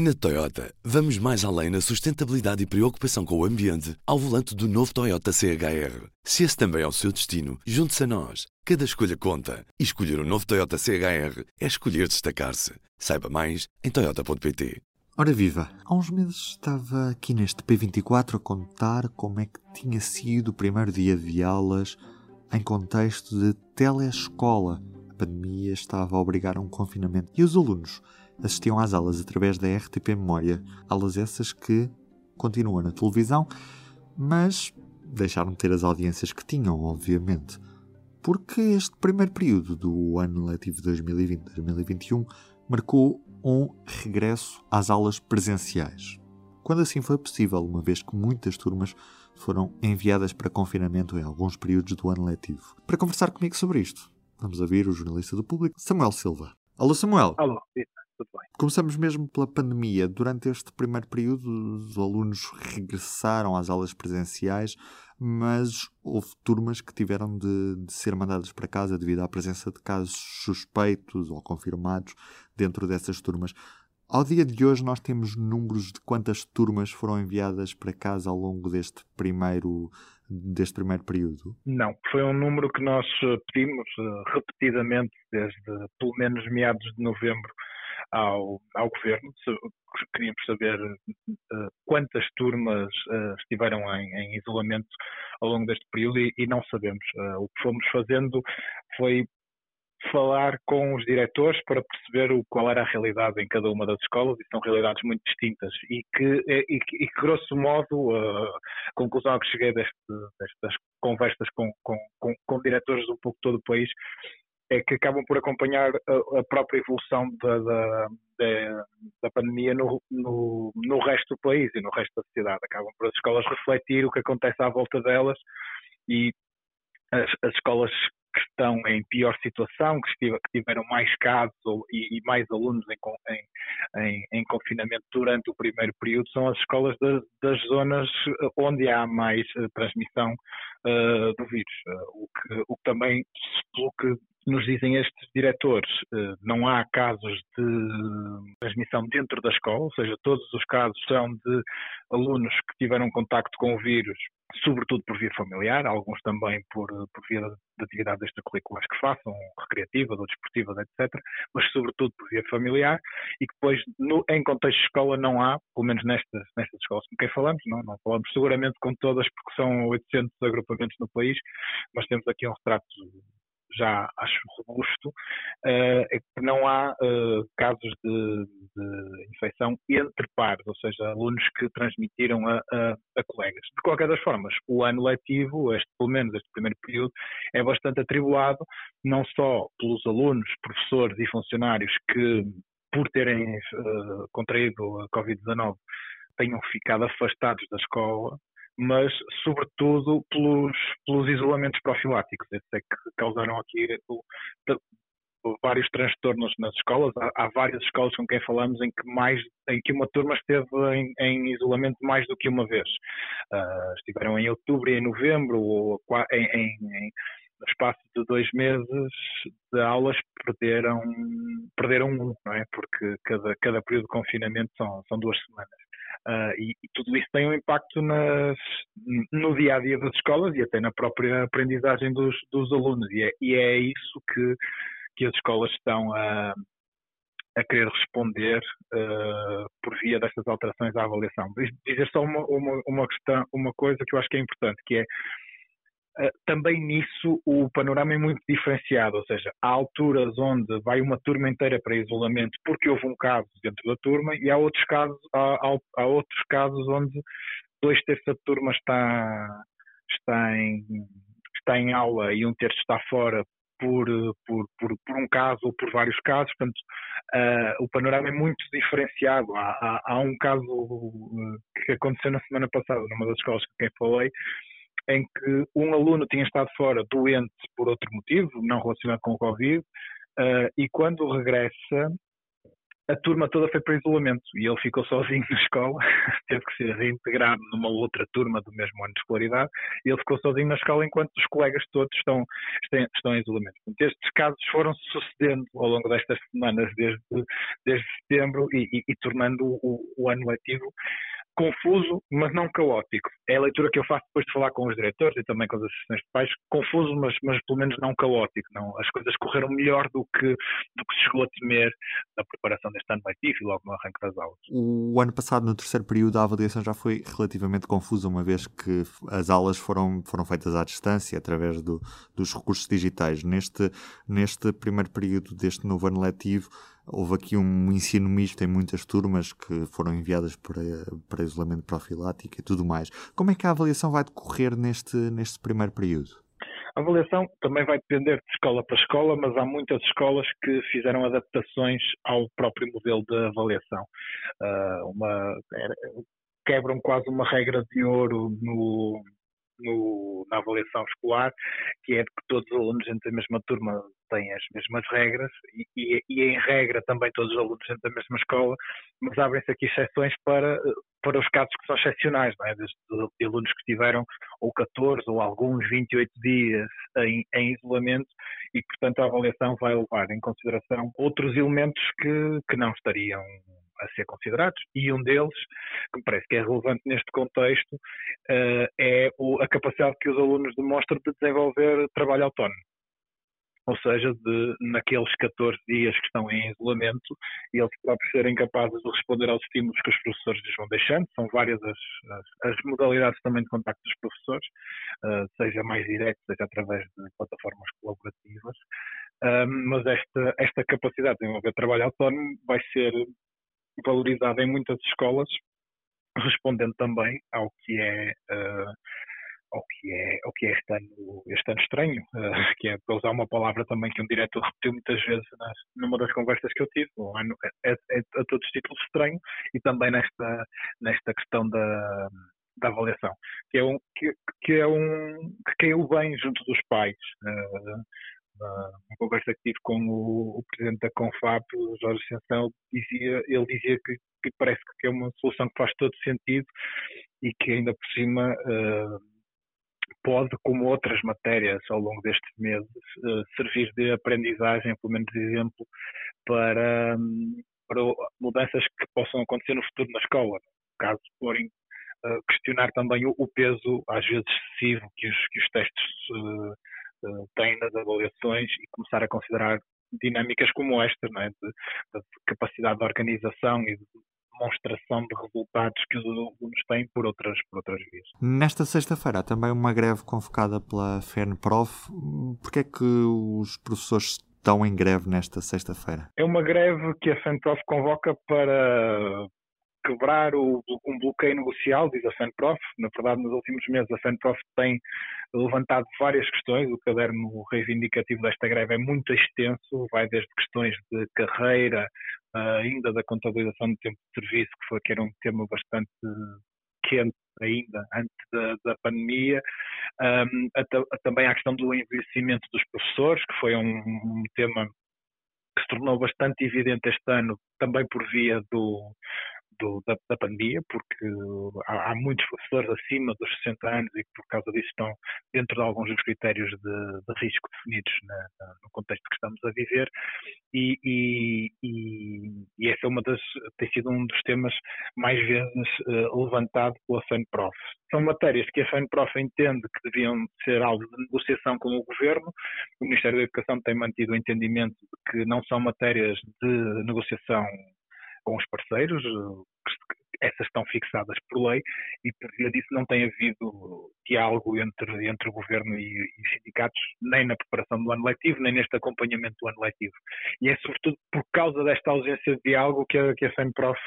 Na Toyota, vamos mais além na sustentabilidade e preocupação com o ambiente ao volante do novo Toyota CHR. Se esse também é o seu destino, junte-se a nós. Cada escolha conta. E escolher o um novo Toyota CHR é escolher destacar-se. Saiba mais em Toyota.pt. Ora viva, há uns meses estava aqui neste P24 a contar como é que tinha sido o primeiro dia de aulas em contexto de telescola. A pandemia estava a obrigar a um confinamento e os alunos assistiam às aulas através da RTP Memória, aulas essas que continuam na televisão, mas deixaram de ter as audiências que tinham, obviamente. Porque este primeiro período do ano letivo 2020-2021 marcou um regresso às aulas presenciais. Quando assim foi possível, uma vez que muitas turmas foram enviadas para confinamento em alguns períodos do ano letivo. Para conversar comigo sobre isto, vamos ouvir o jornalista do público, Samuel Silva. Alô, Samuel. Alô, tudo bem. Começamos mesmo pela pandemia. Durante este primeiro período, os alunos regressaram às aulas presenciais, mas houve turmas que tiveram de, de, ser mandadas para casa devido à presença de casos suspeitos ou confirmados dentro dessas turmas. Ao dia de hoje, nós temos números de quantas turmas foram enviadas para casa ao longo deste primeiro, deste primeiro período? Não, foi um número que nós pedimos eh, repetidamente desde pelo menos meados de novembro ao, ao governo. Queríamos saber uh, quantas turmas uh, estiveram em, em, isolamento ao longo deste período e, e não sabemos. Uh, o que fomos fazendo foi falar com os diretores para perceber o, qual era a realidade em cada uma das escolas, e são realidades muito distintas, e que, e, e que grosso modo, a conclusão que cheguei deste, destas conversas com, com, com, com diretores um pouco todo o país é que acabam por acompanhar a, a própria evolução da, da, da, pandemia no, no, no, resto do país e no resto da sociedade. Acabam por as escolas refletir o que acontece à volta delas e as, as escolas que estão em pior situação, que, tiveram mais casos e, mais alunos em, em, em, confinamento durante o primeiro período, são as escolas das, das zonas onde há mais uh, transmissão uh, do vírus. O, que, o que também, pelo que nos dizem estes diretores, não há casos de transmissão dentro da escola, ou seja, todos os casos são de alunos que tiveram contacto com o vírus sobretudo por via familiar, alguns também por, por via de atividades extracurriculares que façam, recreativas ou desportivas, etc., mas sobretudo por via familiar, e que depois, no, em contexto de escola, não há, pelo menos nestas, nestas escolas com quem falamos, não, não falamos seguramente com todas, porque são 800 agrupamentos no país, mas temos aqui um retrato já acho robusto, uh, é que não há uh, casos de, de, infecção entre pares, ou seja, alunos que transmitiram a, a, a, colegas. De qualquer das formas, o ano letivo, este, pelo menos este primeiro período, é bastante atribulado, não só pelos alunos, professores e funcionários que, por terem uh, contraído a Covid-19, tenham ficado afastados da escola, mas sobretudo pelos, pelos isolamentos profiláticos. Esses é que causaram aqui o, vários transtornos nas escolas. Há, há, várias escolas com quem falamos em que mais em que uma turma esteve em, em isolamento mais do que uma vez. Uh, estiveram em outubro e em novembro, ou em, em, em no espaço de dois meses de aulas perderam perderam um, não é? Porque cada, cada período de confinamento são, são duas semanas. Uh, e, e, tudo isso tem um impacto nas, no dia a dia das escolas e até na própria aprendizagem dos, dos alunos. E é, e é, isso que, que as escolas estão a, a querer responder uh, por via destas alterações à avaliação. Dizer só uma, uma, uma, questão, uma coisa que eu acho que é importante, que é também nisso o panorama é muito diferenciado, ou seja, há alturas onde vai uma turma inteira para isolamento porque houve um caso dentro da turma e há outros casos, há, há outros casos onde dois terços da turma está, está, em, está em aula e um terço está fora por, por, por, por um caso ou por vários casos, portanto uh, o panorama é muito diferenciado. Há, há, há um caso eh, que aconteceu na semana passada numa das escolas com quem falei, em que um aluno tinha estado fora doente por outro motivo, não relacionado com o Covid, uh, e quando regressa, a turma toda foi para isolamento e ele ficou sozinho na escola, teve que ser reintegrado numa outra turma do mesmo ano de escolaridade e ele ficou sozinho na escola enquanto os colegas todos estão, estão em isolamento. Portanto, estes casos foram sucedendo ao longo destas semanas, desde, desde setembro, e, e, e tornando o, o ano letivo confuso, mas não caótico. É a leitura que eu faço depois de falar com os diretores e também com as associações de pais. Confuso, mas, mas pelo menos não caótico. Não. As coisas correram melhor do que, do que se chegou a temer na preparação deste ano letivo e logo no arranque das aulas. O ano passado, no terceiro período, a avaliação já foi relativamente confusa, uma vez que as aulas foram, foram feitas à distância, através do, dos recursos digitais. Neste, neste primeiro período deste novo ano letivo, Houve aqui um ensino misto em muitas turmas que foram enviadas para, para isolamento profilático e tudo mais. Como é que a avaliação vai decorrer neste, neste primeiro período? A avaliação também vai depender de escola para escola, mas há muitas escolas que fizeram adaptações ao próprio modelo de avaliação. Uh, uma, quebram quase uma regra de ouro no, no, na avaliação escolar, que é de que todos os alunos dentro da mesma turma têm as mesmas regras e, e, e, em regra também todos os alunos dentro da mesma escola, mas abrem-se aqui exceções para, para os casos que são excepcionais, não é? Desde de alunos que tiveram ou 14 ou alguns 28 dias em, em isolamento e, portanto, a avaliação vai levar em consideração outros elementos que, que não estariam a ser considerados, e um deles, que me parece que é relevante neste contexto, uh, é a capacidade que os alunos demonstram de desenvolver trabalho autónomo. Ou seja, de, naqueles 14 dias que estão em isolamento, eles próprios serem capazes de responder aos estímulos que os professores lhes vão deixando. São várias as, as, as modalidades também de contacto dos professores, uh, seja mais direto, seja através de plataformas colaborativas. Uh, mas esta, esta capacidade de desenvolver trabalho autónomo vai ser valorizada em muitas escolas, respondendo também ao que é uh, ao que é ao que é este ano este ano estranho, uh, que é para usar uma palavra também que um diretor repetiu muitas vezes nas, numa das conversas que eu tive, um ano é, é, é a todos os títulos estranho e também nesta nesta questão da da avaliação, que é um que, que é um que caiu bem junto dos pais. Uh, uma, conversa que tive com o, o presidente da Confap, Jorge Ascensão, dizia, ele dizia que, que, parece que é uma solução que faz todo sentido e que ainda por cima uh, pode, como outras matérias ao longo destes meses, uh, servir de aprendizagem, pelo menos de exemplo, para, um, para mudanças que possam acontecer no futuro na escola. Caso forem uh, questionar também o, o, peso, às vezes excessivo, que os, que os uh, têm nas avaliações e começar a considerar dinâmicas como esta, é? de, de, capacidade de organização e de demonstração de resultados que os alunos têm por outras, por outras vias. Nesta sexta-feira há também uma greve convocada pela FENPROF. Porquê é que os professores estão em greve nesta sexta-feira? É uma greve que a FENPROF convoca para quebrar o, um bloqueio negocial, diz a FENPROF. Na verdade, nos últimos meses, a FENPROF tem levantado várias questões. O caderno reivindicativo desta greve é muito extenso, vai desde questões de carreira, ainda da contabilização do tempo de serviço, que, foi, que era um tema bastante quente ainda antes da, da pandemia, um, a, a, também a questão do envelhecimento dos professores, que foi um, um tema que se tornou bastante evidente este ano, também por via do, do, da, da, pandemia, porque há, há, muitos professores acima dos 60 anos e que por causa disso estão dentro de alguns dos critérios de, de risco definidos na, na, no contexto que estamos a viver e, e, e, e esse é uma das, tem sido um dos temas mais vezes uh, levantado pela FENPROF. São matérias que a FENPROF entende que deviam ser alvo de negociação com o Governo. O Ministério da Educação tem mantido o entendimento de que não são matérias de negociação com os parceiros, essas estão fixadas por lei e por via disso não tem havido diálogo entre, entre o governo e, e sindicatos, nem na preparação do ano letivo, nem neste acompanhamento do ano letivo. E é sobretudo por causa desta ausência de diálogo que a, que a FEMPROF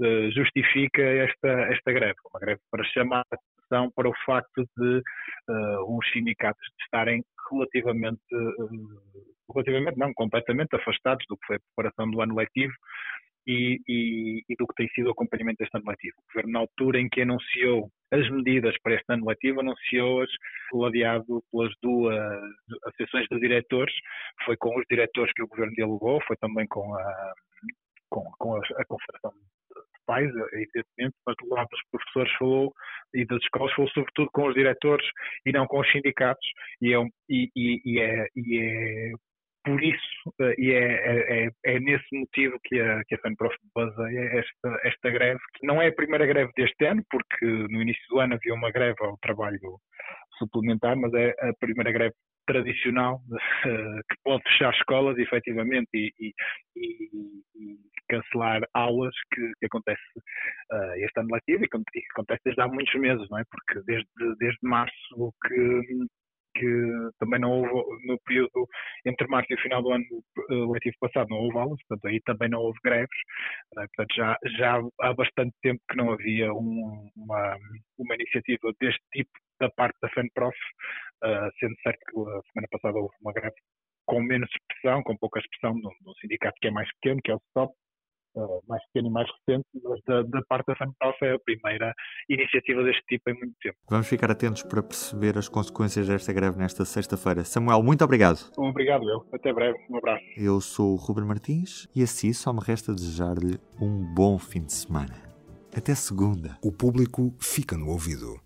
uh, justifica esta, esta greve, uma greve para chamar a atenção para o facto de uh, os sindicatos estarem relativamente, uh, relativamente não, completamente afastados do que foi a preparação do ano letivo e, e, e, do que tem sido o acompanhamento deste ano letivo. O Governo, na altura em que anunciou as medidas para este ano letivo, anunciou-as ladeado pelas duas associações de diretores, foi com os diretores que o Governo dialogou, foi também com a, com, com a, a Confederação de Pais, evidentemente, mas do lado dos professores falou e das escolas falou sobretudo com os diretores e não com os sindicatos e é, e, e, e é, e é por isso, uh, e é, é, é, é, nesse motivo que a, que a FANPROF baseia esta, esta greve, que não é a primeira greve deste ano, porque no início do ano havia uma greve ao trabalho suplementar, mas é a primeira greve tradicional uh, que pode fechar escolas, efetivamente, e, e, e cancelar aulas que, que acontece uh, este ano letivo e que acontece desde há muitos meses, não é? Porque desde, desde março que que também não houve no período entre março e o final do ano eh, letivo passado não houve aulas, portanto aí também não houve greves, eh, portanto já, já há bastante tempo que não havia um, uma, uma iniciativa deste tipo da parte da FENPROF, uh, sendo certo que a semana passada houve uma greve com menos expressão, com pouca expressão de um sindicato que é mais pequeno, que é o STOP, mais pequeno e mais recente, mas da, da parte da FANPROF é a primeira iniciativa deste tipo em muito tempo. Vamos ficar atentos para perceber as consequências desta greve nesta sexta-feira. Samuel, muito obrigado. Obrigado, eu. Até breve. Um abraço. Eu sou o Ruben Martins e assim só me resta desejar-lhe um bom fim de semana. Até segunda. O público fica no ouvido.